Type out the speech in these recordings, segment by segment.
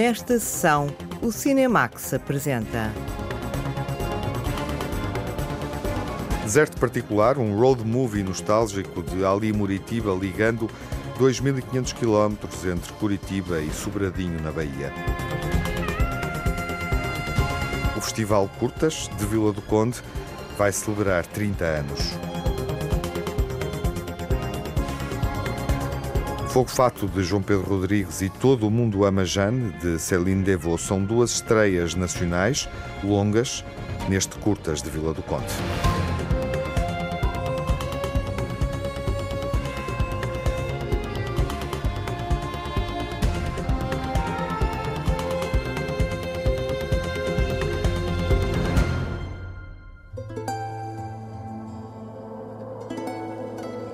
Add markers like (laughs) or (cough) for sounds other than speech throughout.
Nesta sessão, o Cinemax apresenta. Deserto Particular, um road movie nostálgico de Ali Muritiba ligando 2.500 km entre Curitiba e Sobradinho, na Bahia. O Festival Curtas de Vila do Conde vai celebrar 30 anos. Fogo Fato de João Pedro Rodrigues e Todo o Mundo Ama Jane de Céline Devaux são duas estreias nacionais longas neste Curtas de Vila do Conde.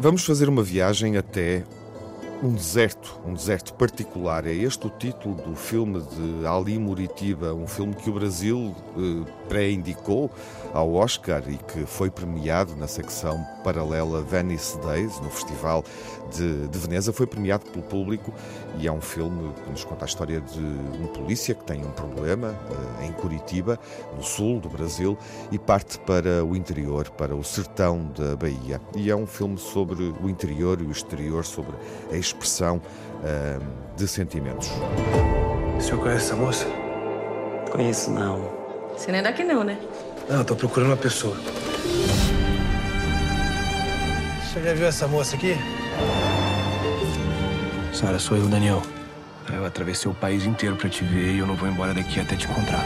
Vamos fazer uma viagem até um deserto, um deserto particular. É este o título do filme de Ali Muritiba, um filme que o Brasil eh, pré-indicou ao Oscar e que foi premiado na secção paralela Venice Days, no Festival de, de Veneza. Foi premiado pelo público e é um filme que nos conta a história de um polícia que tem um problema eh, em Curitiba, no sul do Brasil, e parte para o interior, para o sertão da Bahia. E é um filme sobre o interior e o exterior, sobre a expressão uh, de sentimentos. O senhor conhece essa moça? Conheço não. Você não é daqui não, né? Não, eu tô procurando uma pessoa. Senhor já viu essa moça aqui? Sara, sou eu, Daniel. Eu atravessei o país inteiro pra te ver e eu não vou embora daqui até te encontrar.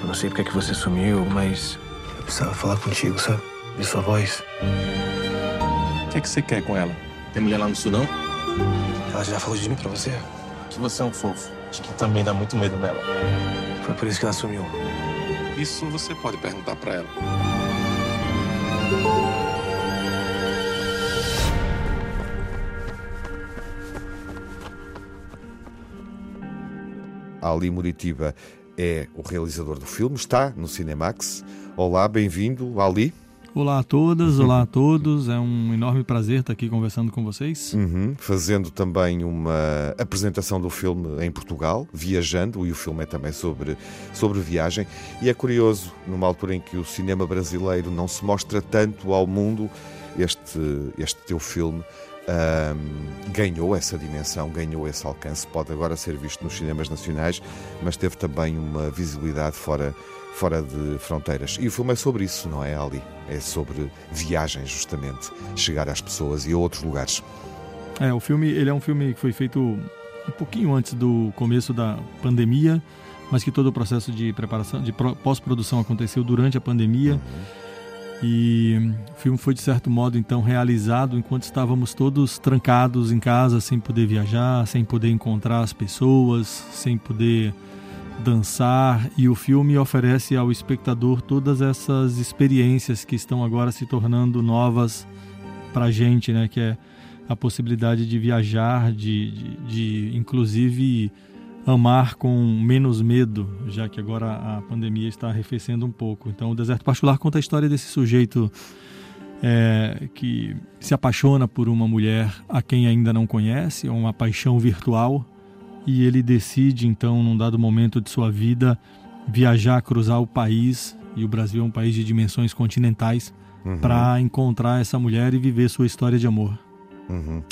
Eu não sei porque é que você sumiu, mas eu precisava falar contigo, sabe? De sua voz. O que é que você quer com ela? Tem mulher lá no sul, não? Ela já falou de mim pra você? Que você é um fofo. Acho que também dá muito medo dela. Foi por isso que ela sumiu. Isso você pode perguntar pra ela. Ali Muritiba é o realizador do filme, está no Cinemax. Olá, bem-vindo, Ali. Olá a todas, olá a (laughs) todos. É um enorme prazer estar aqui conversando com vocês. Uhum. Fazendo também uma apresentação do filme em Portugal, viajando, e o filme é também sobre, sobre viagem. E é curioso, numa altura em que o cinema brasileiro não se mostra tanto ao mundo, este, este teu filme um, ganhou essa dimensão, ganhou esse alcance. Pode agora ser visto nos cinemas nacionais, mas teve também uma visibilidade fora, fora de fronteiras. E o filme é sobre isso, não é, Ali? É sobre viagem, justamente. Chegar às pessoas e a outros lugares. É, o filme ele é um filme que foi feito um pouquinho antes do começo da pandemia, mas que todo o processo de preparação, de pós-produção aconteceu durante a pandemia. Uhum e o filme foi, de certo modo, então realizado enquanto estávamos todos trancados em casa, sem poder viajar, sem poder encontrar as pessoas, sem poder dançar. E o filme oferece ao espectador todas essas experiências que estão agora se tornando novas para a gente, né? Que é a possibilidade de viajar, de, de, de inclusive amar com menos medo, já que agora a pandemia está arrefecendo um pouco. Então, o Deserto Particular conta a história desse sujeito é, que se apaixona por uma mulher a quem ainda não conhece, é uma paixão virtual, e ele decide, então, num dado momento de sua vida, viajar, cruzar o país, e o Brasil é um país de dimensões continentais, uhum. para encontrar essa mulher e viver sua história de amor. Uhum. Uh,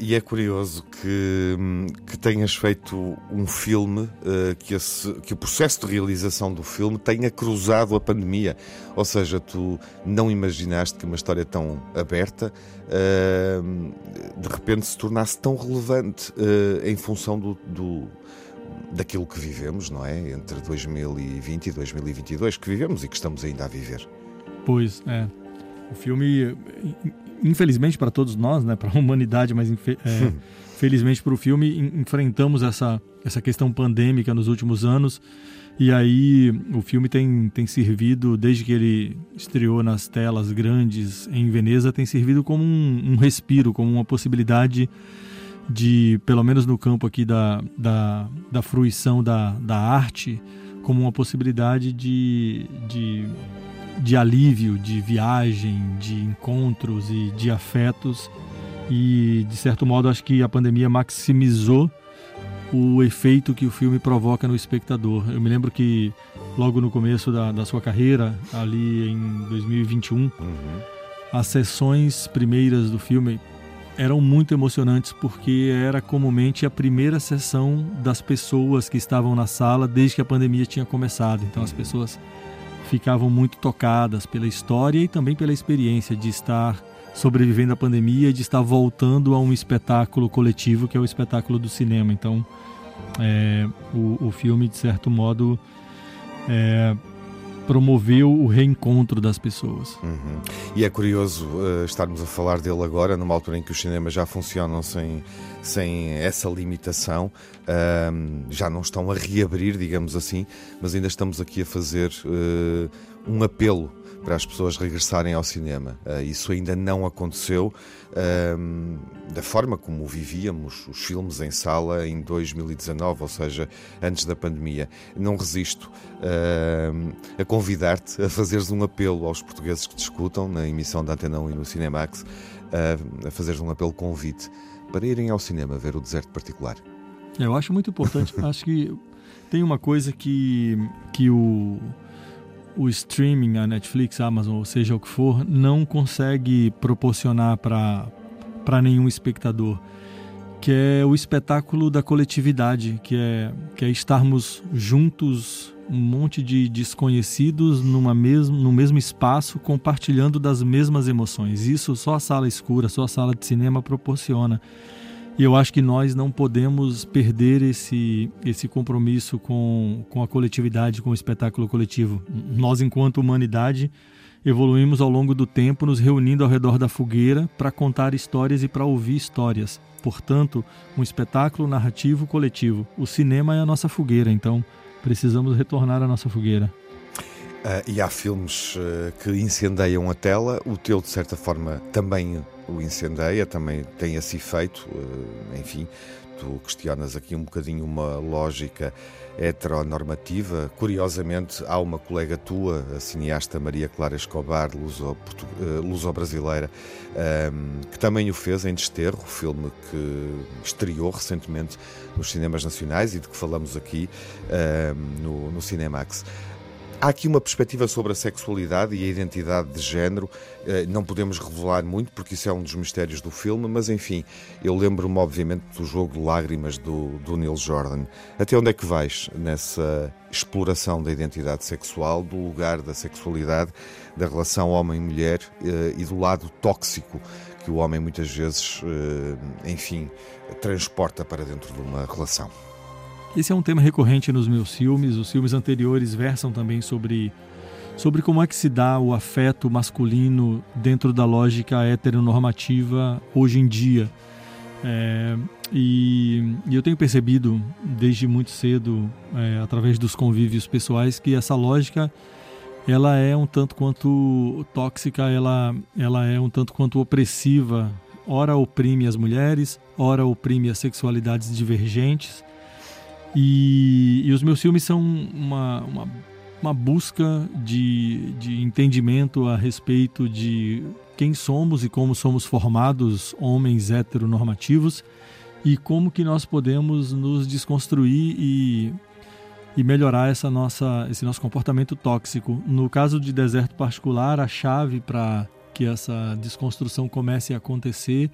e é curioso que, hum, que tenhas feito um filme uh, que, esse, que o processo de realização do filme tenha cruzado a pandemia. Ou seja, tu não imaginaste que uma história tão aberta uh, de repente se tornasse tão relevante em função do, do daquilo que vivemos, não é? Entre 2020 e 2022, que vivemos e que estamos ainda a viver. Pois é. O filme infelizmente para todos nós, né, para a (laughs) humanidade, mas é, felizmente para o filme, enfrentamos essa, essa questão pandêmica nos últimos anos. E aí o filme tem, tem servido, desde que ele estreou nas telas grandes em Veneza, tem servido como um, um respiro, como uma possibilidade de, pelo menos no campo aqui da, da, da fruição da, da arte, como uma possibilidade de, de de alívio, de viagem, de encontros e de afetos. E, de certo modo, acho que a pandemia maximizou o efeito que o filme provoca no espectador. Eu me lembro que logo no começo da, da sua carreira, ali em 2021, uhum. as sessões primeiras do filme eram muito emocionantes porque era comumente a primeira sessão das pessoas que estavam na sala desde que a pandemia tinha começado. Então as uhum. pessoas ficavam muito tocadas pela história e também pela experiência de estar sobrevivendo à pandemia e de estar voltando a um espetáculo coletivo que é o espetáculo do cinema. Então, é, o, o, filme, de certo modo, é, promoveu o reencontro das pessoas. Uhum. E é curioso uh, estarmos a falar dele agora, numa altura em que os cinemas já funcionam sem, sem essa limitação, uh, já não estão a reabrir, digamos assim, mas ainda estamos aqui a fazer uh, um apelo para as pessoas regressarem ao cinema. Uh, isso ainda não aconteceu uh, da forma como vivíamos os filmes em sala em 2019, ou seja, antes da pandemia. Não resisto uh, a convidar-te a fazeres um apelo aos portugueses que discutam na emissão da Antena 1 e no Cinemax, a fazeres um apelo convite para irem ao cinema ver o Deserto Particular. Eu acho muito importante. (laughs) acho que tem uma coisa que, que o o streaming, a Netflix, a Amazon, ou seja o que for, não consegue proporcionar para nenhum espectador, que é o espetáculo da coletividade, que é, que é estarmos juntos, um monte de desconhecidos numa mesmo, no mesmo espaço, compartilhando das mesmas emoções. Isso só a sala escura, só a sala de cinema proporciona. E eu acho que nós não podemos perder esse, esse compromisso com, com a coletividade, com o espetáculo coletivo. Nós, enquanto humanidade, evoluímos ao longo do tempo, nos reunindo ao redor da fogueira para contar histórias e para ouvir histórias. Portanto, um espetáculo narrativo coletivo. O cinema é a nossa fogueira, então precisamos retornar à nossa fogueira. Uh, e há filmes uh, que incendeiam a tela, o teu, de certa forma, também o incendeia, também tem esse efeito. Uh, enfim, tu questionas aqui um bocadinho uma lógica heteronormativa. Curiosamente, há uma colega tua, a cineasta Maria Clara Escobar, luso-brasileira, um, que também o fez em Desterro, filme que estreou recentemente nos cinemas nacionais e de que falamos aqui no, no Cinemax. Há aqui uma perspectiva sobre a sexualidade e a identidade de género. Eh, não podemos revelar muito, porque isso é um dos mistérios do filme, mas enfim, eu lembro-me, obviamente, do jogo de lágrimas do, do Neil Jordan. Até onde é que vais nessa exploração da identidade sexual, do lugar da sexualidade, da relação homem-mulher eh, e do lado tóxico que o homem muitas vezes, eh, enfim, transporta para dentro de uma relação? Esse é um tema recorrente nos meus filmes. Os filmes anteriores versam também sobre, sobre como é que se dá o afeto masculino dentro da lógica heteronormativa hoje em dia. É, e, e, eu tenho percebido desde muito cedo, é, através dos convívios pessoais, que essa lógica ela é um tanto quanto tóxica, ela, ela é um tanto quanto opressiva. Ora oprime as mulheres, ora oprime as sexualidades divergentes e, e os meus filmes são uma, uma, uma busca de, de entendimento a respeito de quem somos e como somos formados, homens heteronormativos, e como que nós podemos nos desconstruir e, e melhorar essa nossa, esse nosso comportamento tóxico. No caso de deserto particular, a chave para que essa desconstrução comece a acontecer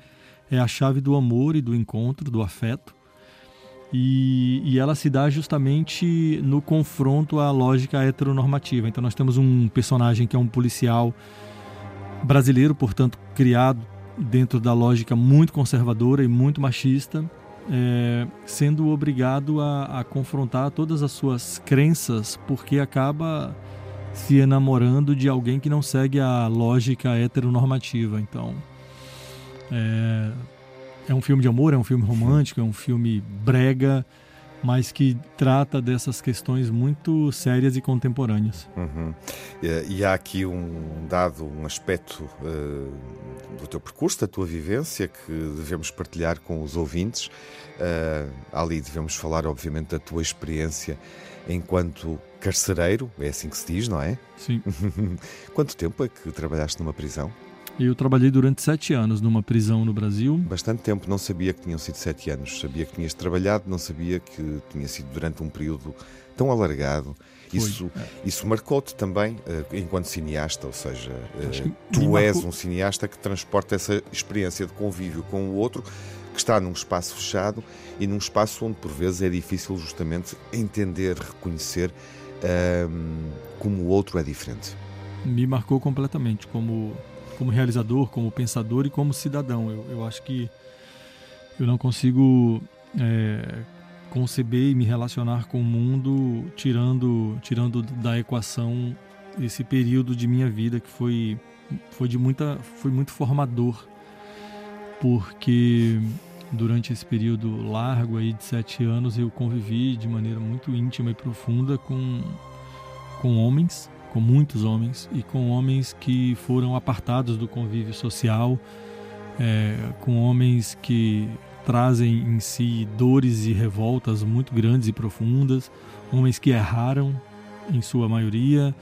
é a chave do amor e do encontro, do afeto. E, e, ela se dá justamente no confronto à lógica heteronormativa. Então nós temos um personagem que é um policial brasileiro, portanto criado dentro da lógica muito conservadora e muito machista, é, sendo obrigado a, a, confrontar todas as suas crenças, porque acaba se enamorando de alguém que não segue a lógica heteronormativa. Então, é, é um filme de amor, é um filme romântico, é um filme brega, mas que trata dessas questões muito sérias e contemporâneas. Uhum. E, e, há aqui um dado, um aspecto uh, do teu percurso, da tua vivência, que devemos partilhar com os ouvintes. Uh, ali devemos falar, obviamente, da tua experiência enquanto carcereiro, é assim que se diz, não é? Sim. (laughs) Quanto tempo é que trabalhaste numa prisão? Eu trabalhei durante sete anos numa prisão no Brasil. Bastante tempo, não sabia que tinham sido sete anos. Sabia que tinhas trabalhado, não sabia que tinha sido durante um período tão alargado. Isso, é. isso marcou-te também uh, enquanto cineasta, ou seja, uh, tu és marcou... um cineasta que transporta essa experiência de convívio com o outro, que está num espaço fechado e num espaço onde por vezes é difícil justamente entender, reconhecer uh, como o outro é diferente. Me marcou completamente como como realizador, como pensador e como cidadão. Eu, eu acho que eu não consigo é, conceber e me relacionar com o mundo tirando, tirando da equação esse período de minha vida que foi, foi, de muita, foi muito formador, porque durante esse período largo aí de sete anos eu convivi de maneira muito íntima e profunda com, com homens com muitos homens e com homens que foram apartados do convívio social, é, com homens que trazem em si dores e revoltas muito grandes e profundas, homens que erraram em sua maioria,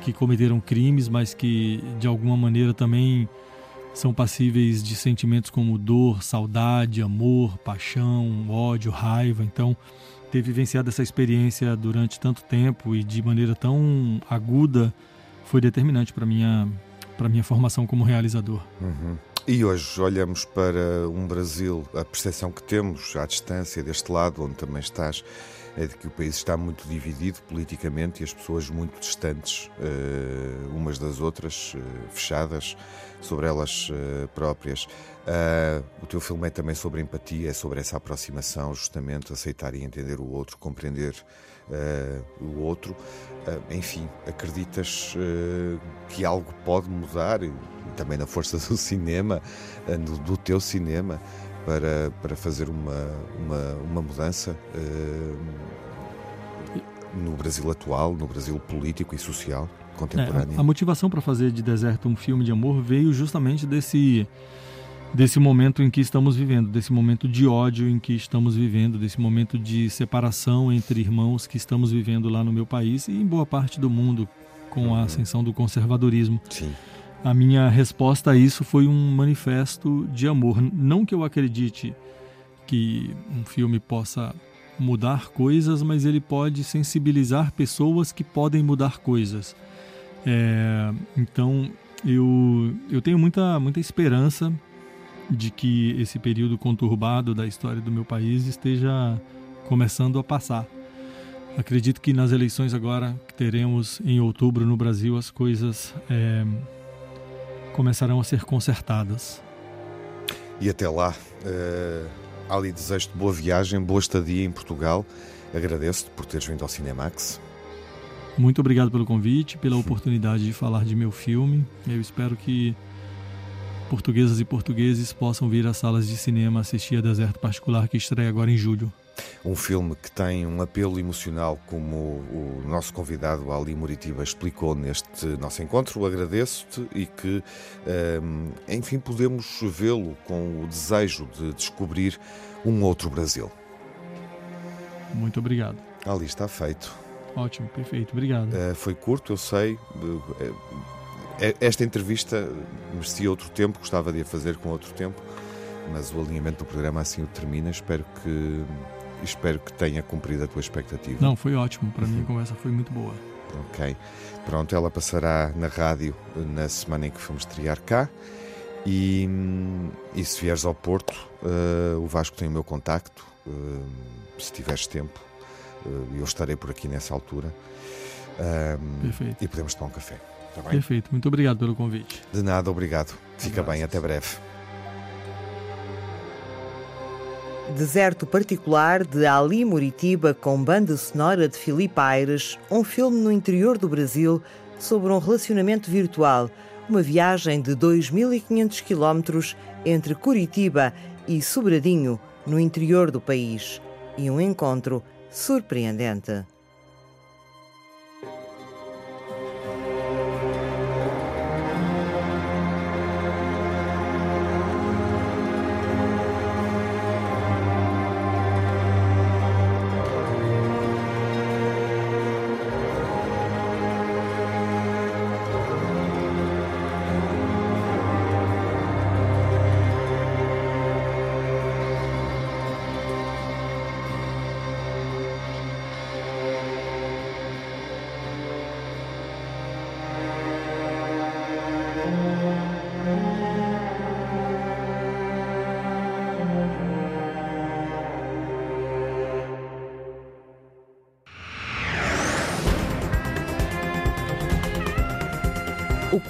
que cometeram crimes, mas que de alguma maneira também são passíveis de sentimentos como dor, saudade, amor, paixão, ódio, raiva. Então, ter vivenciado essa experiência durante tanto tempo e de maneira tão aguda foi determinante para minha para minha formação como realizador. Uhum. E hoje olhamos para um Brasil, a percepção que temos à distância deste lado, onde também estás, é de que o país está muito dividido politicamente e as pessoas muito distantes uh, umas das outras, uh, fechadas sobre elas uh, próprias. o teu filme é também sobre empatia, é sobre essa aproximação, justamente aceitar e entender o outro, compreender o outro. enfim, acreditas que algo pode mudar, e também na força do cinema, do, do teu cinema, para, para fazer uma, uma, uma mudança uh, no Brasil atual, no Brasil político e social contemporâneo. É, a, a, motivação para fazer de Deserto um filme de amor veio justamente desse desse momento em que estamos vivendo, desse momento de ódio em que estamos vivendo, desse momento de separação entre irmãos que estamos vivendo lá no meu país e em boa parte do mundo com a uhum. ascensão do conservadorismo. Sim a minha resposta a isso foi um manifesto de amor. Não que eu acredite que um filme possa mudar coisas, mas ele pode sensibilizar pessoas que podem mudar coisas. É, então eu, eu tenho muita, muita esperança de que esse período conturbado da história do meu país esteja começando a passar. Acredito que nas eleições agora que teremos em outubro no Brasil as coisas é, começarão a ser consertadas. E até lá, uh, Ali desejo-te boa viagem, boa estadia em Portugal. Agradeço-te por teres vindo ao Cinemax. Muito obrigado pelo convite, pela oportunidade de falar de meu filme. Eu espero que portuguesas e portugueses possam vir às salas de cinema assistir a Deserto Particular, que estreia agora em julho um filme que tem um apelo emocional, como o nosso convidado Ali Muritiba explicou neste nosso encontro. Agradeço-te e que, ehm, enfim, podemos vê-lo com o desejo de descobrir um outro Brasil. Muito obrigado. Ali está feito. Ótimo, perfeito, obrigado. Uh, foi curto, eu sei. Uh, esta entrevista merecia outro tempo, gostava de a fazer com outro tempo, mas o alinhamento do programa assim o termina. Espero que espero que tenha cumprido a tua expectativa. Não, foi ótimo. Para mim a conversa foi muito boa. Ok. Pronto, ela passará na rádio na semana em que vamos estrear cá. E, e se vieres ao Porto, uh, o Vasco tem o meu contacto. Uh, se tiveres tempo, uh, eu estarei por aqui nessa altura. Perfeito. E podemos tomar um café. Tá Perfeito. Muito obrigado pelo convite. De nada, obrigado. Fica bem, até breve. Deserto Particular de Ali Muritiba com banda sonora de Filipe Aires, um filme no interior do Brasil sobre um relacionamento virtual, uma viagem de 2.500 quilómetros entre Curitiba e Sobradinho, no interior do país, e um encontro surpreendente.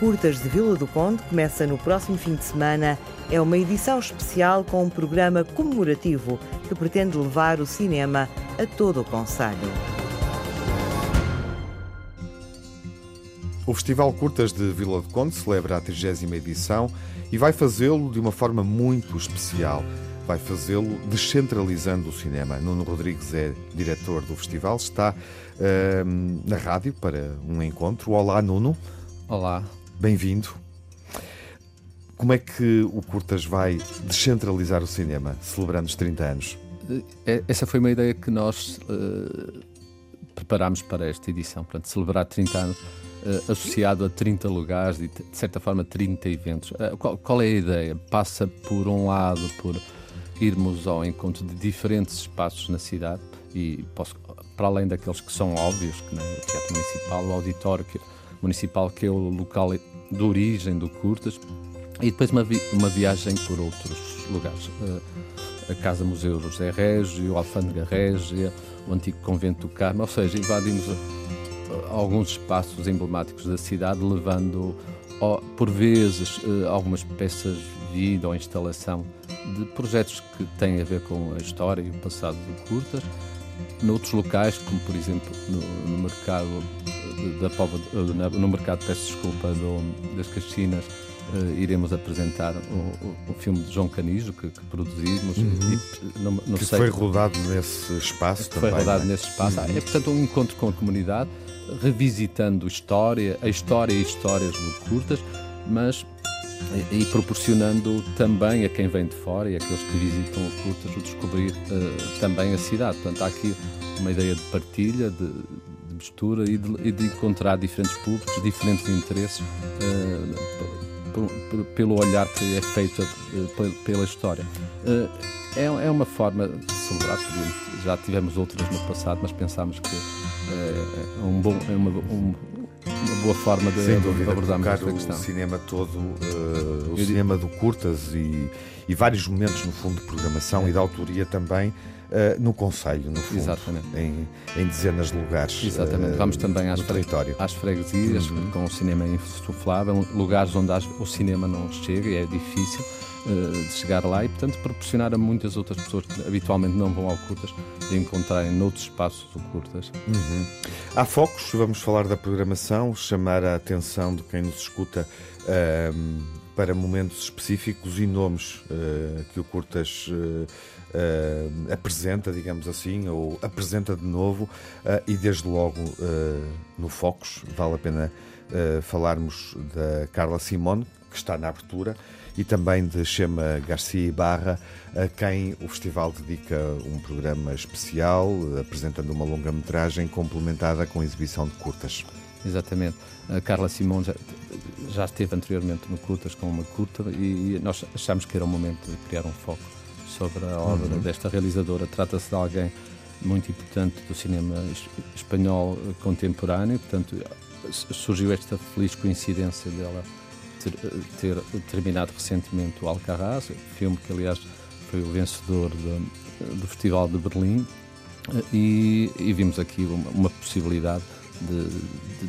Curtas de Vila do Conde começa no próximo fim de semana. É uma edição especial com um programa comemorativo que pretende levar o cinema a todo o Conselho. O Festival Curtas de Vila do Conde celebra a 30 edição e vai fazê-lo de uma forma muito especial. Vai fazê-lo descentralizando o cinema. Nuno Rodrigues é diretor do festival, está uh, na rádio para um encontro. Olá, Nuno. Olá. Bem-vindo. Como é que o Curtas vai descentralizar o cinema, celebrando os 30 anos? Eh, essa foi uma ideia que nós uh, preparámos para esta edição, portanto, celebrar 30 anos uh, associado a 30 lugares e, de certa forma, 30 eventos. Uh, qual, qual, é a ideia? Passa, por um lado, por irmos ao encontro de diferentes espaços na cidade e posso, para além daqueles que são óbvios, que, né, o Teatro Municipal, o Auditório que, Municipal, que é o local de origem do Curtas, e depois uma, vi, uma viagem por outros lugares. Uh, a Casa Museu José Régio, o Alfândega Régia, o antigo Convento do Carmo, ou seja, invadimos alguns espaços emblemáticos da cidade, levando por vezes eh, algumas peças de vida ou instalação de projetos que têm a ver com a história e o passado do Curtas. Noutros locais, como por exemplo no, no mercado da no mercado, peço desculpa, do, das Caxinas, uh, iremos apresentar o, o, filme de João Canijo que, que produzimos. Uhum. E, no, no que foi rodado nesse espaço também. Foi rodado é? nesse espaço. Uhum. É, portanto, um encontro com a comunidade, revisitando história, a história e histórias do Curtas, mas e, e, proporcionando também a quem vem de fora e aqueles que visitam o Curtas o descobrir uh, também a cidade. Portanto, há aqui uma ideia de partilha, de, de mistura e de, e de, encontrar diferentes públicos, diferentes interesses uh, pelo olhar que é feito eh, pela história. Eh, é, é uma forma de celebrar, já tivemos outras no passado, mas pensámos que é, um bom, é uma, um, uma boa forma de, Sem dúvida, abordarmos esta questão. o cinema todo, uh, o Eu cinema digo... do curtas e, e vários momentos no fundo de programação é. e de autoria também uh, no Conselho, no fundo, Exatamente. Em, em dezenas de lugares. Exatamente. Vamos também às, fre às freguesias uhum. com o cinema insuflável, lugares onde o cinema não chega e é difícil uh, de chegar lá e, portanto, proporcionar a muitas outras pessoas que habitualmente não vão ao Curtas de encontrarem noutros espaços o Curtas. Uhum. Há focos, vamos falar da programação, chamar a atenção de quem nos escuta. Uh, para momentos específicos e nomes uh, que o Curtas uh, uh, apresenta, digamos assim, ou apresenta de novo, e desde logo no Focus vale a pena falarmos da Carla Simone, que está na abertura, e também de Chema Garcia Barra, a quem o festival dedica um programa especial, apresentando uma longa-metragem complementada com exibição de curtas. Exatamente. A Carla Simone já, já esteve anteriormente no Curtas com uma curta e nós achamos que era o momento de criar um foco sobre a obra uhum. desta realizadora. Trata-se de alguém muito importante do cinema espanhol contemporâneo, portanto surgiu esta feliz coincidência dela ter, ter terminado recentemente o Alcarrás, filme que aliás foi o vencedor de, do Festival de Berlim e, e vimos aqui uma, uma possibilidade de, de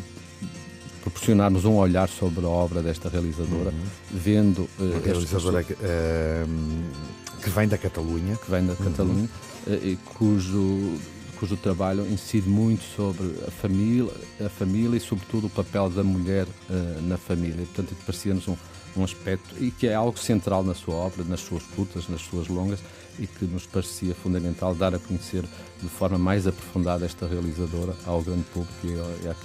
proporcionarmos um olhar sobre a obra desta realizadora, uhum. vendo. Uh, realizadora que, uh, que vem da Catalunha. Que vem da uhum. Catalunha, uh, e cujo, cujo trabalho incide muito sobre a família, a família e, sobretudo, o papel da mulher uh, na família. Portanto, parecia-nos um, um aspecto e que é algo central na sua obra, nas suas curtas, nas suas longas e que nos parecia fundamental dar a conhecer de forma mais aprofundada esta realizadora ao grande público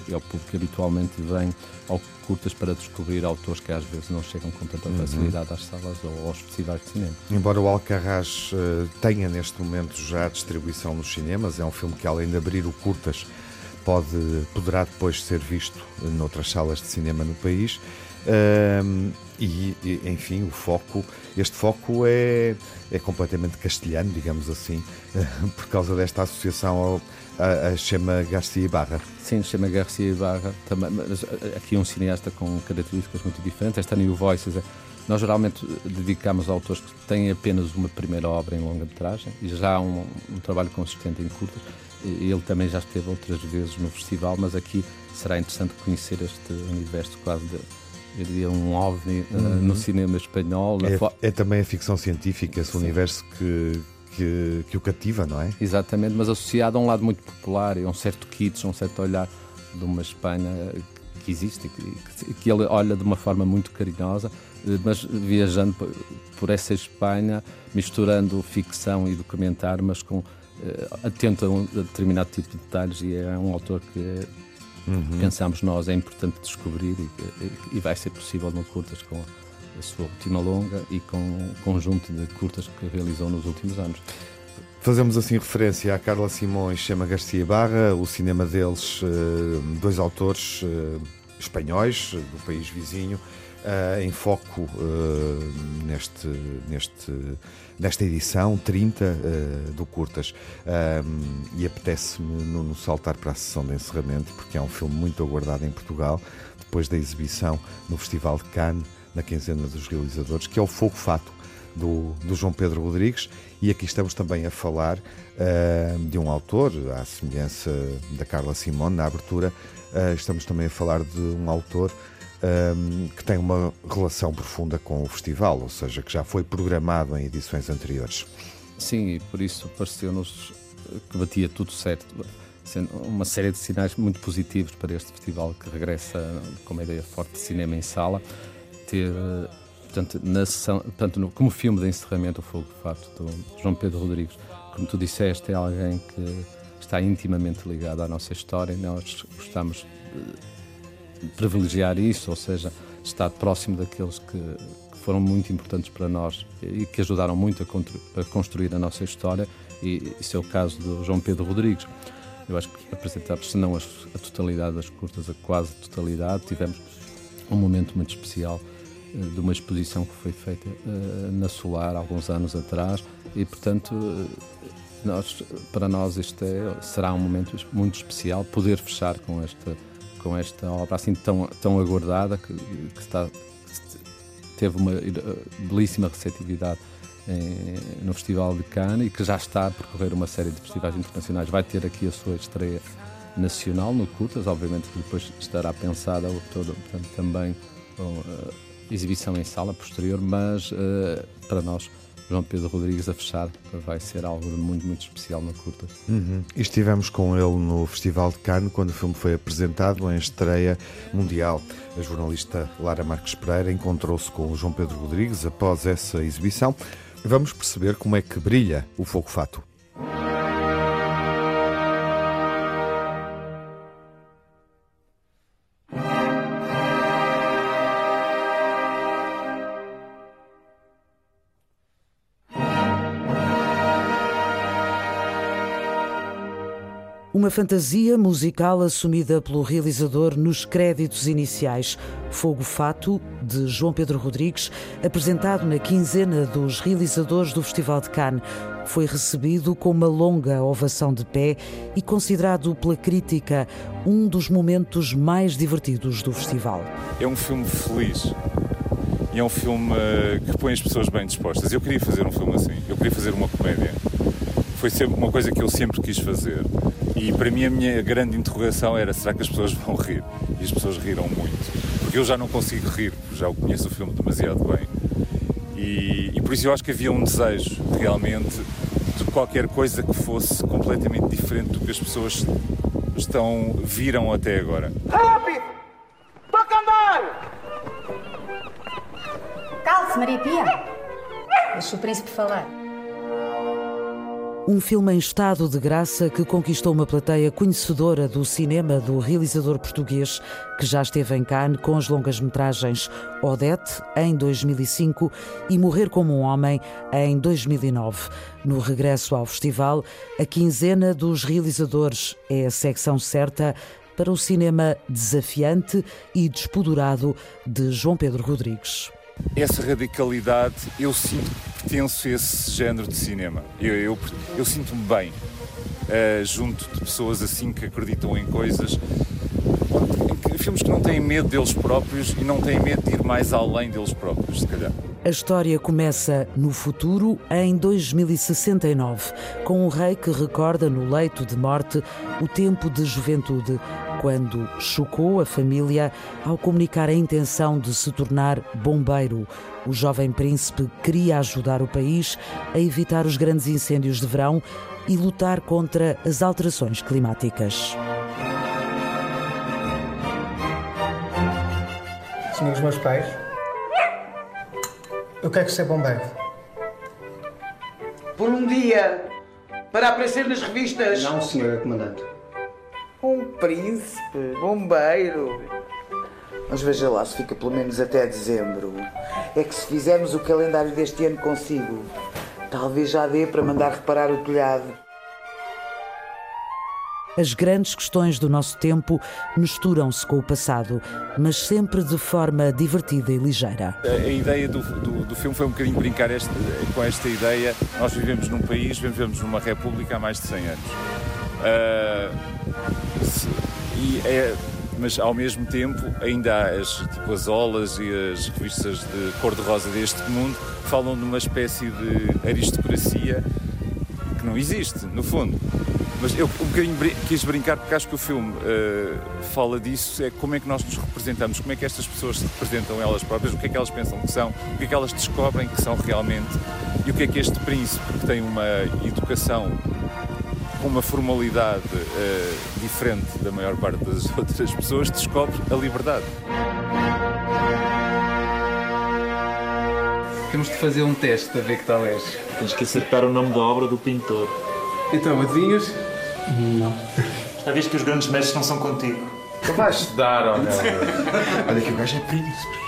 e ao público que habitualmente vem ao curtas para descobrir autores que às vezes não chegam com tanta uhum. facilidade às salas ou aos festivais de cinema. Embora o Alcarrás uh, tenha neste momento já a distribuição nos cinemas, é um filme que além de abrir o curtas pode, poderá depois ser visto noutras salas de cinema no país. Uh, e, enfim, o foco, este foco é, é completamente castelhano, digamos assim, (laughs) por causa desta associação ao, a, a Chema Garcia Ibarra. Sim, Chema Garcia Ibarra, também, mas eh, aqui um cineasta com características muito diferentes. Esta New Voices, é, nós geralmente dedicamos a autores que têm apenas uma primeira obra em longa-metragem e já um, um trabalho consistente em curtas. Ele também já esteve outras vezes no festival, mas aqui será interessante conhecer este universo quase de eu diria, um OVNI uh, no cinema espanhol. É, é, também a ficção científica, esse Sim. universo que, que, que, o cativa, não é? Exatamente, mas associado a um lado muito popular e a um certo kitsch, a um certo olhar de uma Espanha que existe e que, que ele olha de uma forma muito carinhosa, eh, mas viajando por essa Espanha, misturando ficção e documentário, mas com eh, atento a um determinado tipo de detalhes e é um autor que uhum. pensamos nós é importante descobrir e, e, vai ser possível no curtas com a sua última longa e com um conjunto de curtas que realizou nos últimos anos. Fazemos assim referência a Carla Simões e Chama Garcia Barra, o cinema deles, eh, dois autores eh, espanhóis do país vizinho, uh, em foco uh, neste, neste, nesta edição 30 uh, do Curtas. e apetece-me no, saltar para a sessão de encerramento, porque é um filme muito aguardado em Portugal, depois da exibição no Festival de Cannes, na quinzena dos realizadores, que é o Fogo Fato. Do, do, João Pedro Rodrigues, e aqui estamos também a falar uh, de um autor, à semelhança da Carla Simone, na abertura, uh, estamos também a falar de um autor um, que tem uma relação profunda com o festival, ou seja, que já foi programado em edições anteriores. Sim, e por isso pareceu-nos que batia tudo certo. Sendo uma série de sinais muito positivos para este festival que regressa com uma ideia forte de cinema em sala. Ter, portanto, na sessão, portanto, no, como filme de encerramento, o Fogo Fato, do João Pedro Rodrigues, como tu disseste, é alguém que está intimamente ligado à nossa história. Nós gostamos de, privilegiar isso, ou seja, estar próximo daqueles que, que foram muito importantes para nós e que ajudaram muito a, a construir a nossa história, e isso é o caso do João Pedro Rodrigues. Eu acho que apresentamos, se não a, a totalidade das curtas, a quase totalidade, tivemos um momento muito especial uh, de uma exposição que foi feita uh, na Solar alguns anos atrás e, portanto, uh, nós, para nós este é, será um momento muito especial poder fechar com esta com esta obra assim tão, tão aguardada, que, que está, teve uma belíssima receptividade em, no Festival de Cannes e que já está a percorrer uma série de festivais internacionais. Vai ter aqui a sua estreia nacional no Curtas, obviamente que depois estará pensada todo, portanto, também com, uh, exibição em sala posterior, mas uh, para nós João Pedro Rodrigues a fechar, vai ser algo muito, muito especial na curta. Uhum. E estivemos com ele no Festival de Cannes, quando o filme foi apresentado em estreia mundial. A jornalista Lara Marques Pereira encontrou-se com o João Pedro Rodrigues após essa exibição. Vamos perceber como é que brilha o Fogo Fato. Uma fantasia musical assumida pelo realizador nos créditos iniciais. Fogo Fato, de João Pedro Rodrigues, apresentado na quinzena dos realizadores do Festival de Cannes. Foi recebido com uma longa ovação de pé e considerado pela crítica um dos momentos mais divertidos do festival. É um filme feliz e é um filme eh, que põe as pessoas bem dispostas. Eu queria fazer um filme assim, eu queria fazer uma comédia. Foi sempre uma coisa que eu sempre quis fazer. E para mim a minha grande interrogação era será que as pessoas vão rir? E as pessoas riram muito. Porque eu já não consigo rir, já o conheço o filme demasiado bem. E, e por isso eu acho que havia um desejo realmente de qualquer coisa que fosse completamente diferente do que as pessoas estão viram até agora. Rápido! Toca andar! Calce, Maria Pia. Deixa o príncipe falar. Um filme em estado de graça que conquistou uma plateia conhecedora do cinema do realizador português que já esteve em Cannes com as longas-metragens Odette, em 2005, e Morrer como um Homem, em 2009. No regresso ao festival, a quinzena dos realizadores é a secção certa para o cinema desafiante e despodurado de João Pedro Rodrigues essa radicalidade, eu sinto que pertenço a esse género de cinema. Eu, eu, eu sinto-me bem uh, junto de pessoas assim que acreditam em coisas, em filmes que não têm medo deles próprios e não têm medo de ir mais além deles próprios, se calhar. A história começa no futuro, em 2069, com um rei que recorda no leito de morte o tempo de juventude quando chocou a família ao comunicar a intenção de se tornar bombeiro. O jovem príncipe queria ajudar o país a evitar os grandes incêndios de verão e lutar contra as alterações climáticas. Senhores meus pais, eu quero ser bombeiro. Por um dia, para aparecer nas revistas. Não, senhora comandante. Um príncipe, bombeiro. Mas veja lá se fica pelo menos até dezembro. É que se fizermos o calendário deste ano consigo, talvez já dê para mandar reparar o telhado. As grandes questões do nosso tempo misturam-se com o passado, mas sempre de forma divertida e ligeira. A, a ideia do, do, do, filme foi um bocadinho brincar este, com esta ideia. Nós vivemos num país, vivemos numa república há mais de 100 anos. Uh, se, e é, mas ao mesmo tempo ainda há as, tipo, as olas e as revistas de cor-de-rosa deste mundo que falam de uma espécie de aristocracia que não existe, no fundo. Mas eu um bocadinho quis brincar porque acho que o filme uh, fala disso, é como é que nós nos representamos, como é que estas pessoas se representam elas próprias, o que é que elas pensam que são, o que é que elas descobrem que são realmente e o que é que este príncipe que tem uma educação com uma formalidade uh, diferente da maior parte das (laughs) outras pessoas descobre a liberdade. Temos de fazer um teste para ver que tal és. Tens que acertar o nome da obra do pintor. Então, adivinhas? Não. Já viste que os grandes mestres não são contigo. Tu vais dar, olha. (laughs) olha que o gajo é príncipe.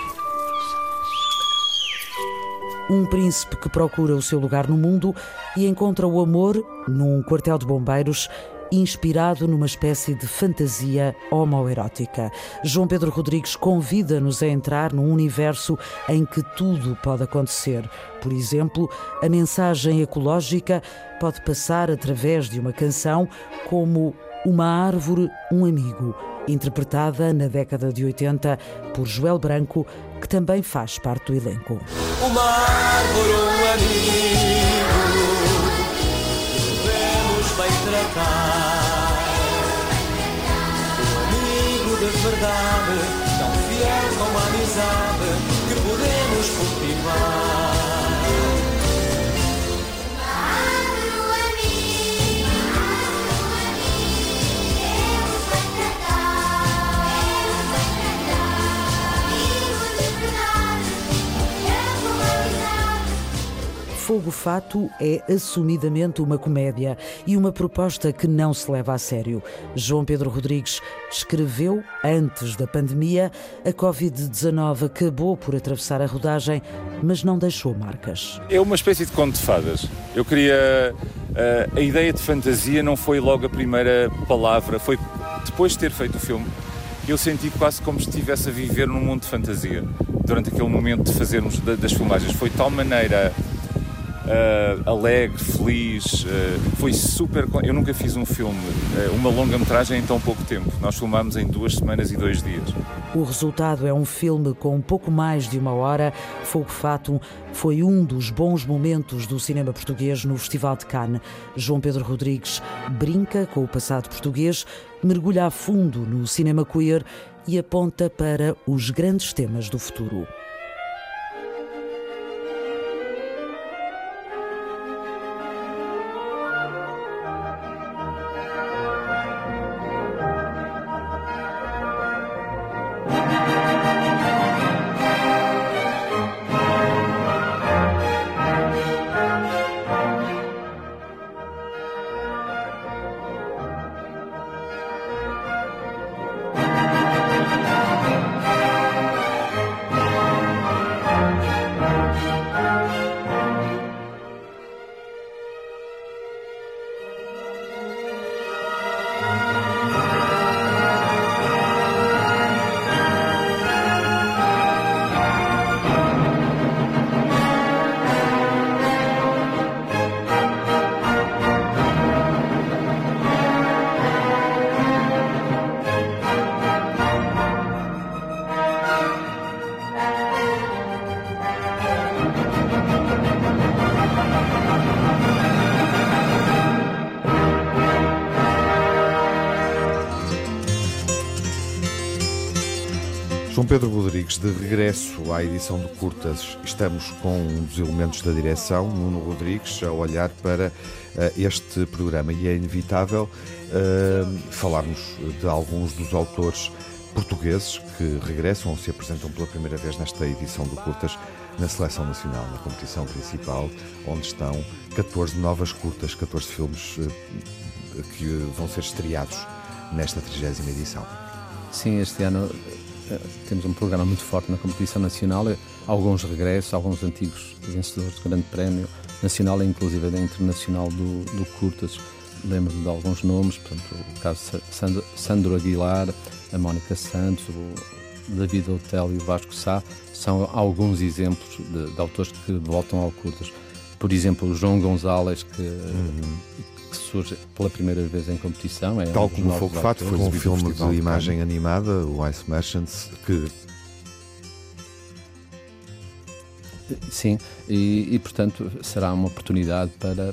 Um príncipe que procura o seu lugar no mundo e encontra o amor num quartel de bombeiros inspirado numa espécie de fantasia homoerótica. João Pedro Rodrigues convida-nos a entrar num universo em que tudo pode acontecer. Por exemplo, a mensagem ecológica pode passar através de uma canção como Uma Árvore, um Amigo, interpretada na década de 80 por Joel Branco, que também faz parte do elenco. Uma árvore, um amigo, devemos bem tratar. Um amigo de verdade, tão fiel como a amizade, que podemos cultivar. Fogo Fato é assumidamente uma comédia e uma proposta que não se leva a sério. João Pedro Rodrigues escreveu, antes da pandemia, a Covid-19 acabou por atravessar a rodagem, mas não deixou marcas. É uma espécie de conto de fadas. Eu queria. Eh, a ideia de fantasia não foi logo a primeira palavra, foi depois de ter feito o filme. Eu senti quase como se estivesse a viver num mundo de fantasia durante aquele momento de fazermos das filmagens. Foi de tal maneira uh, alegre, feliz. Uh, foi super. Eu nunca fiz um filme, uh, uma longa-metragem em tão pouco tempo. Nós filmámos em duas semanas e dois dias. O resultado é um filme com um pouco mais de uma hora. Fogo Fatum foi um dos bons momentos do cinema português no Festival de Cannes. João Pedro Rodrigues brinca com o passado português, mergulha a fundo no cinema queer e aponta para os grandes temas do futuro. João Pedro Rodrigues, de regresso à edição de Curtas, estamos com um dos elementos da direção, Nuno Rodrigues, a olhar para uh, este programa e é inevitável uh, falarmos de alguns dos autores portugueses que regressam ou se apresentam pela primeira vez nesta edição do Curtas na Seleção Nacional, na competição principal, onde estão 14 novas curtas, 14 filmes uh, que vão ser estreados nesta 30 edição. Sim, este ano eh, temos um programa muito forte na competição nacional, eh, alguns regressos, alguns antigos vencedores do Grande Prémio Nacional e inclusive da Internacional do, do Curtas. Lembro de alguns nomes, portanto, o caso Sandro, Sandro Aguilar, a Mónica Santos, o David Hotel e o Vasco Sá, são alguns exemplos de, de autores que voltam ao Curtas. Por exemplo, o João Gonzalez, que, uhum que surge pela primeira vez em competição. É Tal um como o Fogo Fato, foi um filme de imagem animada, o Ice Merchants, que Sim, e, e, portanto será uma oportunidade para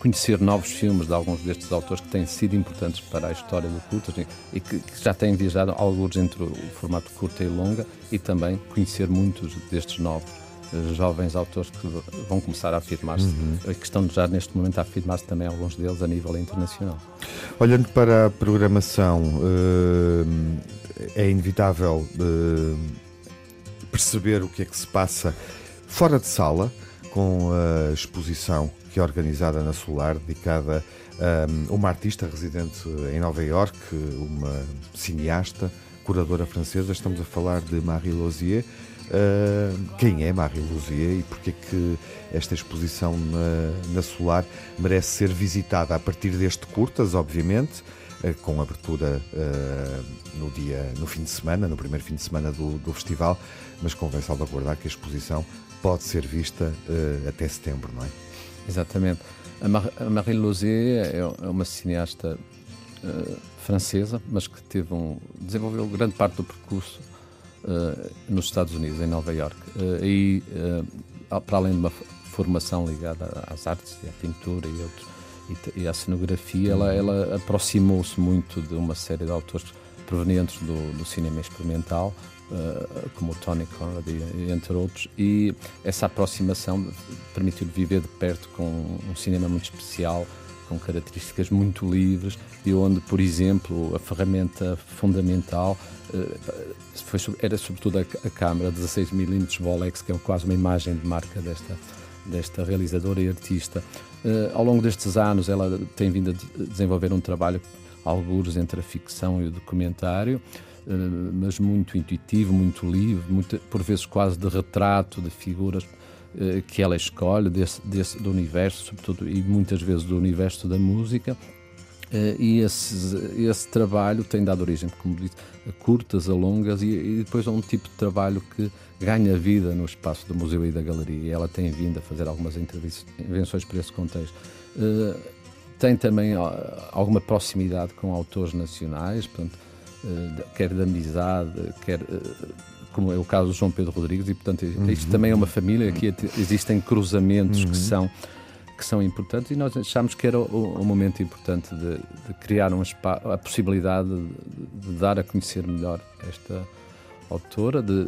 conhecer novos filmes de alguns destes autores que têm sido importantes para a história do curto e que, que, já têm viajado alguns entre o formato curta e longa e também conhecer muitos destes novos jovens autores que vão começar a afirmar-se uhum. e que estão já neste momento a afirmar-se também alguns deles a nível internacional. Olhando para a programação, eh, é inevitável eh, perceber o que é que se passa fora de sala com a exposição que é organizada na Solar, dedicada a uma artista residente em Nova York, uma cineasta, curadora francesa. Estamos a falar de Marie Lozier Uh, quem é Marie Luzier e porque é que esta exposição na, na, Solar merece ser visitada a partir deste curtas, obviamente, uh, com abertura uh, no dia, no fim de semana, no primeiro fim de semana do, do festival, mas convém salvaguardar que a exposição pode ser vista até setembro, não é? Exatamente. A, Mar a Marie Luzier é, é uma cineasta francesa, mas que teve um, desenvolveu grande parte do percurso nos Estados Unidos, em Nova York. E, uh, para além de uma formação ligada às artes à pintura e, outros, e, e à cenografia, ela, ela aproximou-se muito de uma série de autores provenientes do, do cinema experimental, Uh, como o Tony Conrad, entre outros, e essa aproximação permitiu-lhe viver de perto com um cinema muito especial, com características muito livres e onde, por exemplo, a ferramenta fundamental foi, era sobretudo a, a câmara 16mm Volex, que é quase uma imagem de marca desta, desta realizadora e artista. Uh, ao longo destes anos, ela tem vindo a desenvolver um trabalho, alguns entre a ficção e o documentário, uh, mas muito intuitivo, muito livre, muito, por vezes quase de retrato de figuras uh, que ela escolhe desse, desse, do universo, sobretudo, e muitas vezes do universo da música. Uh, e esse, esse, trabalho tem dado origem, como disse, a curtas, a longas e, e, depois a um tipo de trabalho que ganha vida no espaço do museu e da galeria. E ela tem vindo a fazer algumas intervenções para esse contexto. Uh, tem também uh, alguma proximidade com autores nacionais, portanto, quer de amizade, quer como é o caso do João Pedro Rodrigues, e portanto uhum. isto também é uma família, aqui existem cruzamentos uhum. que são que são importantes e nós achamos que era o, o momento importante de, de criar um espaço, a possibilidade de, de, dar a conhecer melhor esta autora, de,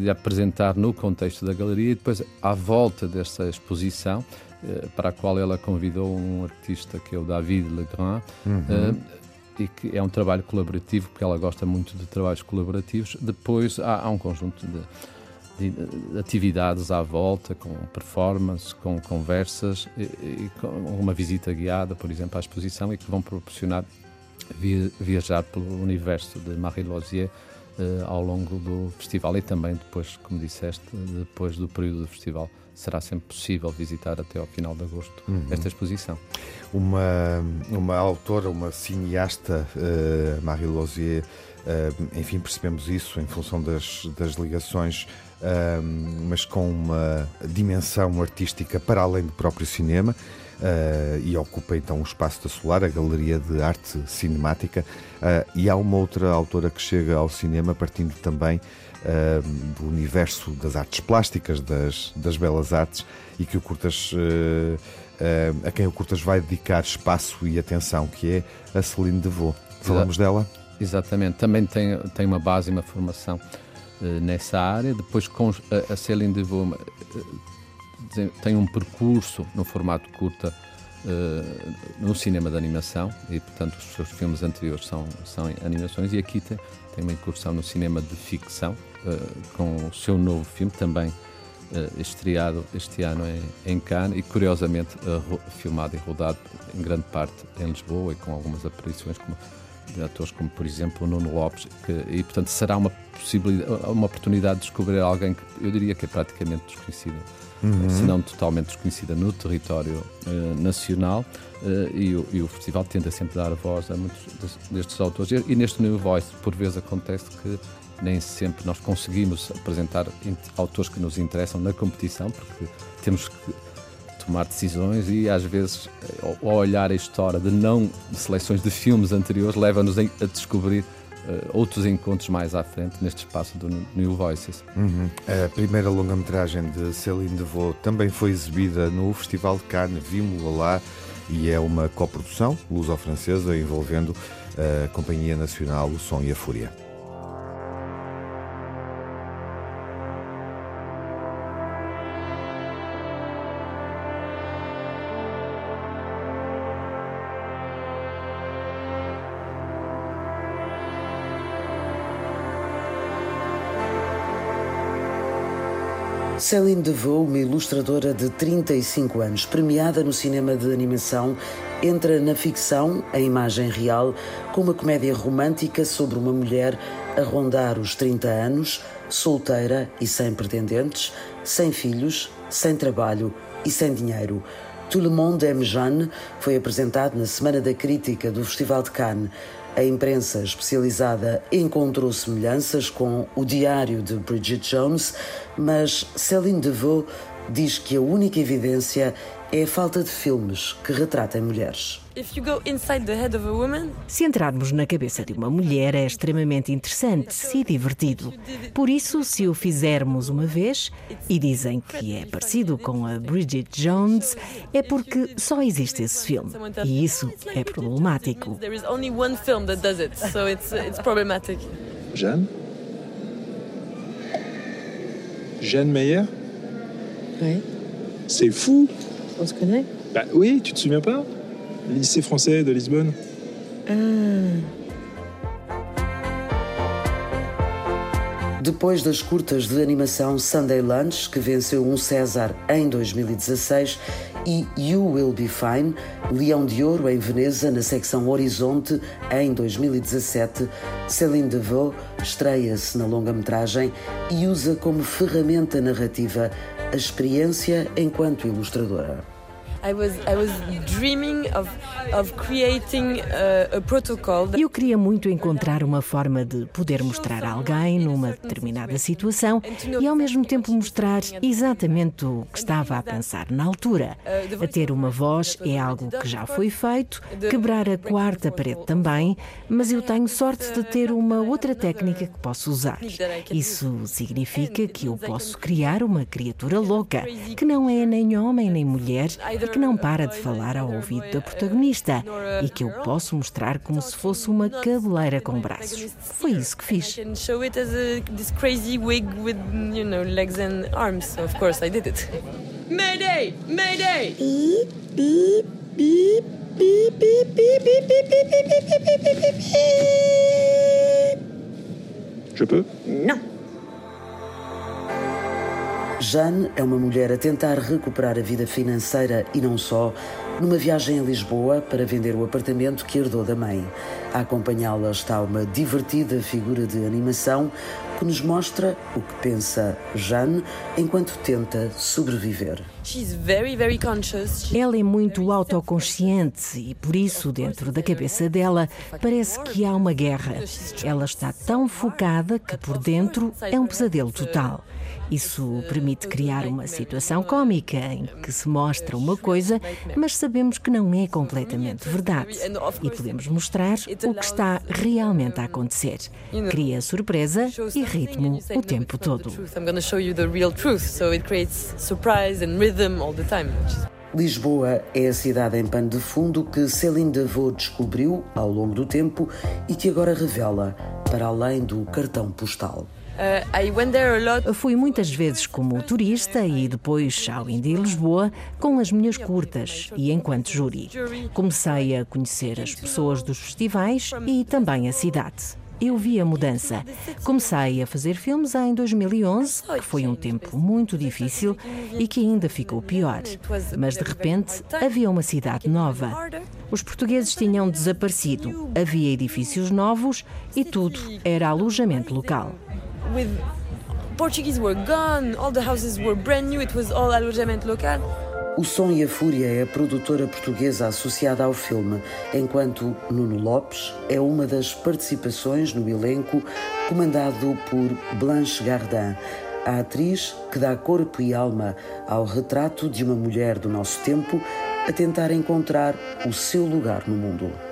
de, apresentar no contexto da galeria e depois à volta desta exposição eh, para a qual ela convidou um artista que é o David Legrand uhum. eh, e que é um trabalho colaborativo porque ela gosta muito de trabalhos colaborativos. Depois há, há um conjunto de de atividades à volta, com performance, com conversas e, e, com uma visita guiada, por exemplo, à exposição e que vão proporcionar via, viajar pelo universo de Marie Lozier eh, ao longo do festival e também depois, como disseste, depois do período do festival será sempre possível visitar até ao final de agosto uhum. esta exposição. Uma, uma autora, uma cineasta, uh, Marie Lozier, uh, enfim, percebemos isso em função das, das ligações mas com uma dimensão artística para além do próprio cinema. Uh, e ocupa então o espaço da Solar, a Galeria de Arte Cinemática. Uh, e há uma outra autora que chega ao cinema partindo também uh, do universo das artes plásticas, das, das belas artes, e que o Curtas, a quem o Curtas vai dedicar espaço e atenção, que é a Celine Devaux. Falamos dela? Exatamente, também tem, tem uma base e uma formação nessa área. Depois, com a, Céline Devaux uh, tem um percurso no formato curta no cinema de animação e, portanto, os seus filmes anteriores são, são animações. E aqui tem, tem uma incursão no cinema de ficção com o seu novo filme, também estreado este ano em Cannes e, curiosamente, filmado e rodado em grande parte em Lisboa e com algumas aparições como de atores como, por exemplo, o Nuno Lopes, que, e portanto será uma possibilidade, uma oportunidade de descobrir alguém que eu diria que é praticamente desconhecida, uhum. se não totalmente desconhecida no território uh, nacional, uh, e, o, e, o, festival tenta sempre dar voz a muitos destes autores. E, e neste New Voice, por vezes acontece que nem sempre nós conseguimos apresentar autores que nos interessam na competição, porque temos que tomar decisões e às vezes ao olhar a história de não de seleções de filmes anteriores leva-nos a descobrir uh, outros encontros mais à frente neste espaço do New Voices. Uhum. A primeira longa-metragem de Céline Devaux também foi exibida no Festival de Cannes, vimos-la lá e é uma coprodução luso-francesa envolvendo a Companhia Nacional O Som e a Fúria. Céline Devaux, uma ilustradora de 35 anos, premiada no cinema de animação, entra na ficção, a imagem real, com uma comédia romântica sobre uma mulher a rondar os 30 anos, solteira e sem pretendentes, sem filhos, sem trabalho e sem dinheiro. Tout le monde aime Jeanne foi apresentado na Semana da Crítica do Festival de Cannes. A imprensa especializada encontrou semelhanças com o diário de Bridget Jones, mas Céline Devaux diz que a única evidência é a falta de filmes que retratem mulheres. Se entrarmos na cabeça de uma mulher, é extremamente interessante e divertido. Por isso, se o fizermos uma vez e dizem que é parecido com a Bridget Jones, é porque só existe esse filme. E isso é problemático. Jeanne Jeanne Meyer Oui. C'est fou On se connaît Bah oui, tu te souviens pas Lycée français de Lisbonne. Ah. Depois das curtas de animação Sunday Lunch, que venceu um César em 2016, e You Will Be Fine, Leão de Ouro em Veneza, na secção Horizonte, em 2017, Céline Devaux estreia-se na longa-metragem e usa como ferramenta narrativa a experiência enquanto ilustradora. Eu queria muito encontrar uma forma de poder mostrar alguém numa determinada situação e ao mesmo tempo mostrar exatamente o que estava a pensar na altura. A ter uma voz é algo que já foi feito, quebrar a quarta parede também, mas eu tenho sorte de ter uma outra técnica que posso usar. Isso significa que eu posso criar uma criatura louca, que não é nem homem nem mulher, que não para de falar ao ouvido da protagonista e que eu posso mostrar como se fosse uma cabeleira com braços. Foi isso que fiz. Mayday! Mayday! Beep, beep, beep, beep, beep, beep, beep, beep, beep, beep, beep, beep, beep, beep. Je peux? Não. Jeanne é uma mulher a tentar recuperar a vida financeira e não só, numa viagem a Lisboa para vender o apartamento que herdou da mãe. A acompanhá-la está uma divertida figura de animação que nos mostra o que pensa Jeanne enquanto tenta sobreviver. Ela é muito autoconsciente e por isso, dentro da cabeça dela, parece que há uma guerra. Ela está tão focada que por dentro é um pesadelo total. Isso permite criar uma situação cômica em que se mostra uma coisa, mas sabemos que não é completamente verdade. E podemos mostrar o que está realmente a acontecer. Cria surpresa e ritmo o tempo todo. Lisboa é a cidade em pano de fundo que Céline Devaux descobriu ao longo do tempo e que agora revela para além do cartão postal. Uh, Fui muitas vezes como turista e depois ao Indy Lisboa com as minhas curtas e enquanto júri. Comecei a conhecer as pessoas dos festivais e também a cidade eu vi a mudança. Comecei a fazer filmes em 2011, que foi um tempo muito difícil e que ainda ficou pior. Mas de repente havia uma cidade nova. Os portugueses tinham desaparecido, havia edifícios novos e tudo era alojamento local. Portuguese were gone, all the houses were brand new, it was all alojamento local. O Som e a Fúria é a produtora portuguesa associada ao filme, enquanto Nuno Lopes é uma das participações no elenco, comandado por Blanche Gardin, a atriz que dá corpo e alma ao retrato de uma mulher do nosso tempo a tentar encontrar o seu lugar no mundo.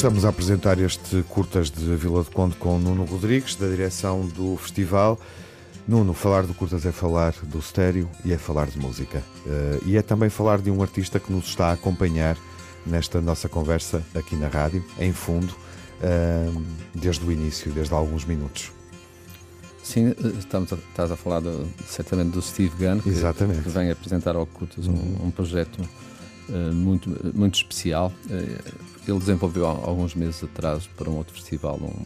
Estamos a apresentar este Curtas de Vila de Conde com Nuno Rodrigues, da direção do festival. Nuno, falar de curtas é falar do estéreo e é falar de música. Uh, e é também falar de um artista que nos está a acompanhar nesta nossa conversa aqui na rádio, em fundo, uh, desde o início, desde há alguns minutos. Sim, eh, estamos a, estás a falar de, certamente do Steve Gunn, que, Exatamente. que vem apresentar ao Curtas um, uhum. um projeto uh, muito, muito especial ele desenvolveu há alguns meses atrás para um outro festival um,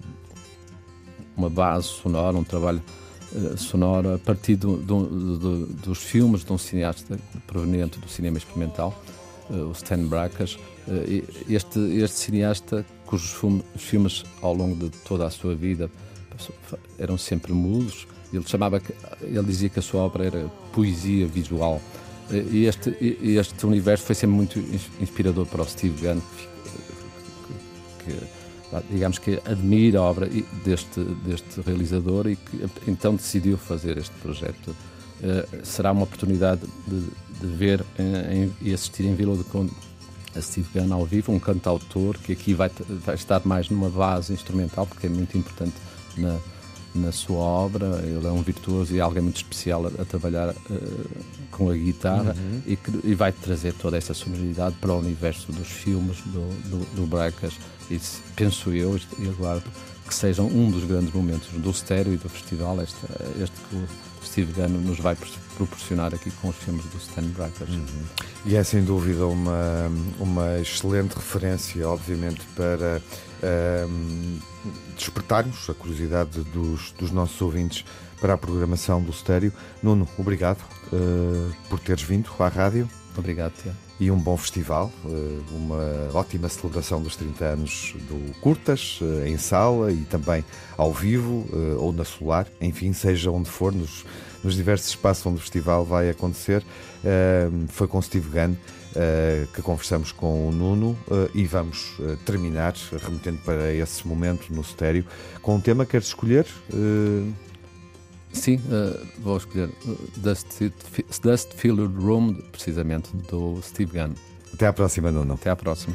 uma base sonora, um trabalho uh, sonoro a partir do, do, do, dos filmes de um cineasta proveniente do cinema experimental, uh, o Stan Brakhas. Uh, este, este cineasta, cujos filmes ao longo de toda a sua vida eram sempre mudos, ele chamava ele dizia que a sua obra era poesia visual. E este, este universo foi sempre muito inspirador para o Steve Gunn, que digamos que admira a obra deste, deste realizador e que então decidiu fazer este projeto. Uh, será uma oportunidade de, de ver em, e assistir em Vila do Conde a Steve Gunn ao vivo, um cantautor que aqui vai, vai estar mais numa base instrumental, porque é muito importante na, na sua obra. Ele é um virtuoso e alguém muito especial a, a trabalhar uh, com a guitarra uhum. e, que, e vai trazer toda essa sonoridade para o universo dos filmes do, do, do. E penso eu e aguardo que sejam um dos grandes momentos do estéreo e do festival, este, este que Steve Gunn nos vai proporcionar aqui com os filmes do Stan Brakhage. Uhum. E é sem dúvida uma, uma excelente referência, obviamente, para um, despertarmos a curiosidade dos, dos nossos ouvintes para a programação do estéreo. Nuno, obrigado uh, por teres vindo à rádio. Obrigado, Tiago. E um bom festival, uh, uma ótima celebração dos 30 anos do Curtas, uh, em sala e também ao vivo ou na Solar, enfim, seja onde for, nos, nos diversos espaços onde o festival vai acontecer. foi com Steve Gunn que conversamos com o Nuno e vamos terminar, remetendo para esse momento no estéreo, com um tema que queres escolher? Sim, vou escolher Dust, Dust Filled Room, precisamente, do Steve Gunn. Até à próxima, Nuno. Até à próxima.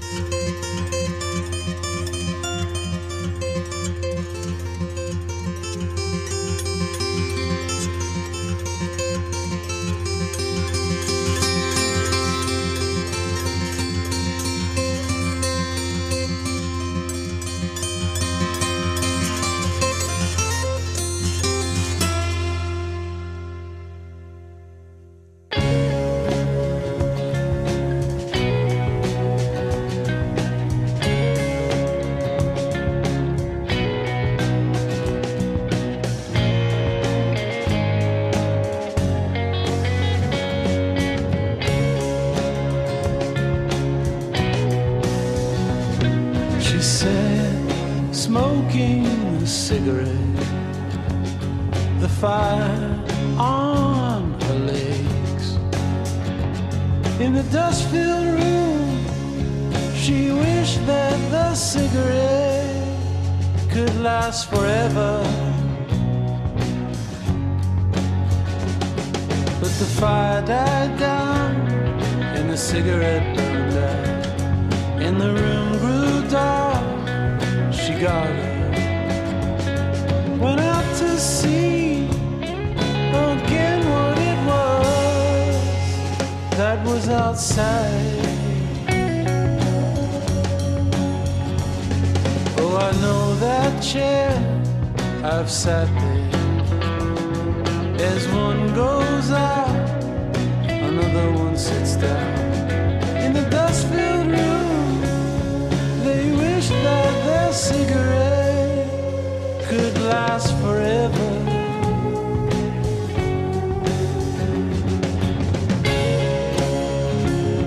The fire died down and the cigarette burned out. And the room grew dark. She got up. Went out to see again what it was that was outside. Oh, I know that chair. I've sat there. As one goes out, another one sits down. In the dust filled room, they wish that their cigarette could last forever.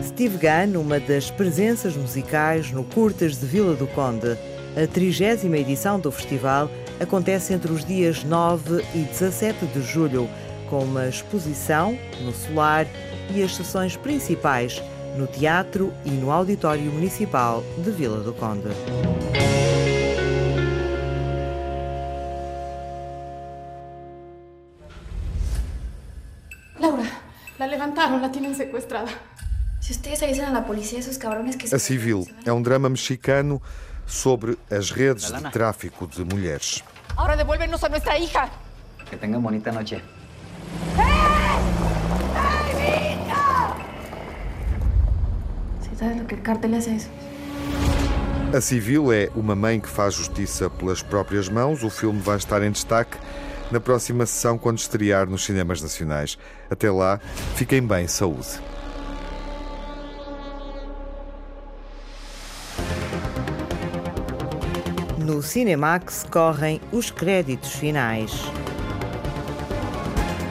Steve Gunn, uma das presenças musicais no Curtas de Vila do Conde. A trigésima edição do festival acontece entre os dias 9 e 17 de julho, com uma exposição no Solar e as sessões principais no Teatro e no Auditório Municipal de Vila do Conde. Laura, la levantaron, la tienen secuestrada. Si ustedes avisan a la policía, esos cabrones que A Civil é um drama mexicano sobre as redes de tráfico de mulheres. Ahora devuélvenos a hija. Que bonita sabes el cártel hace eso. A Civil é uma mãe que faz justiça pelas próprias mãos. O filme vai estar em destaque na próxima sessão quando estrear nos cinemas nacionais. Até lá, fiquem bem, saúde. No Cinemax correm os créditos finais.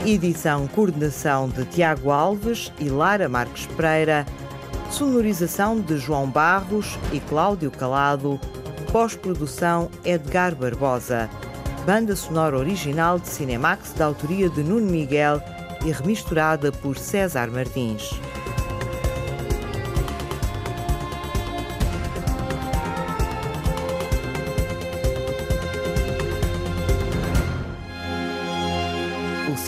Edição coordenação de Tiago Alves e Lara Marques Pereira. Sonorização de João Barros e Cláudio Calado. Pós-produção Edgar Barbosa. Banda sonora original de Cinemax da autoria de Nuno Miguel e remisturada por César Martins.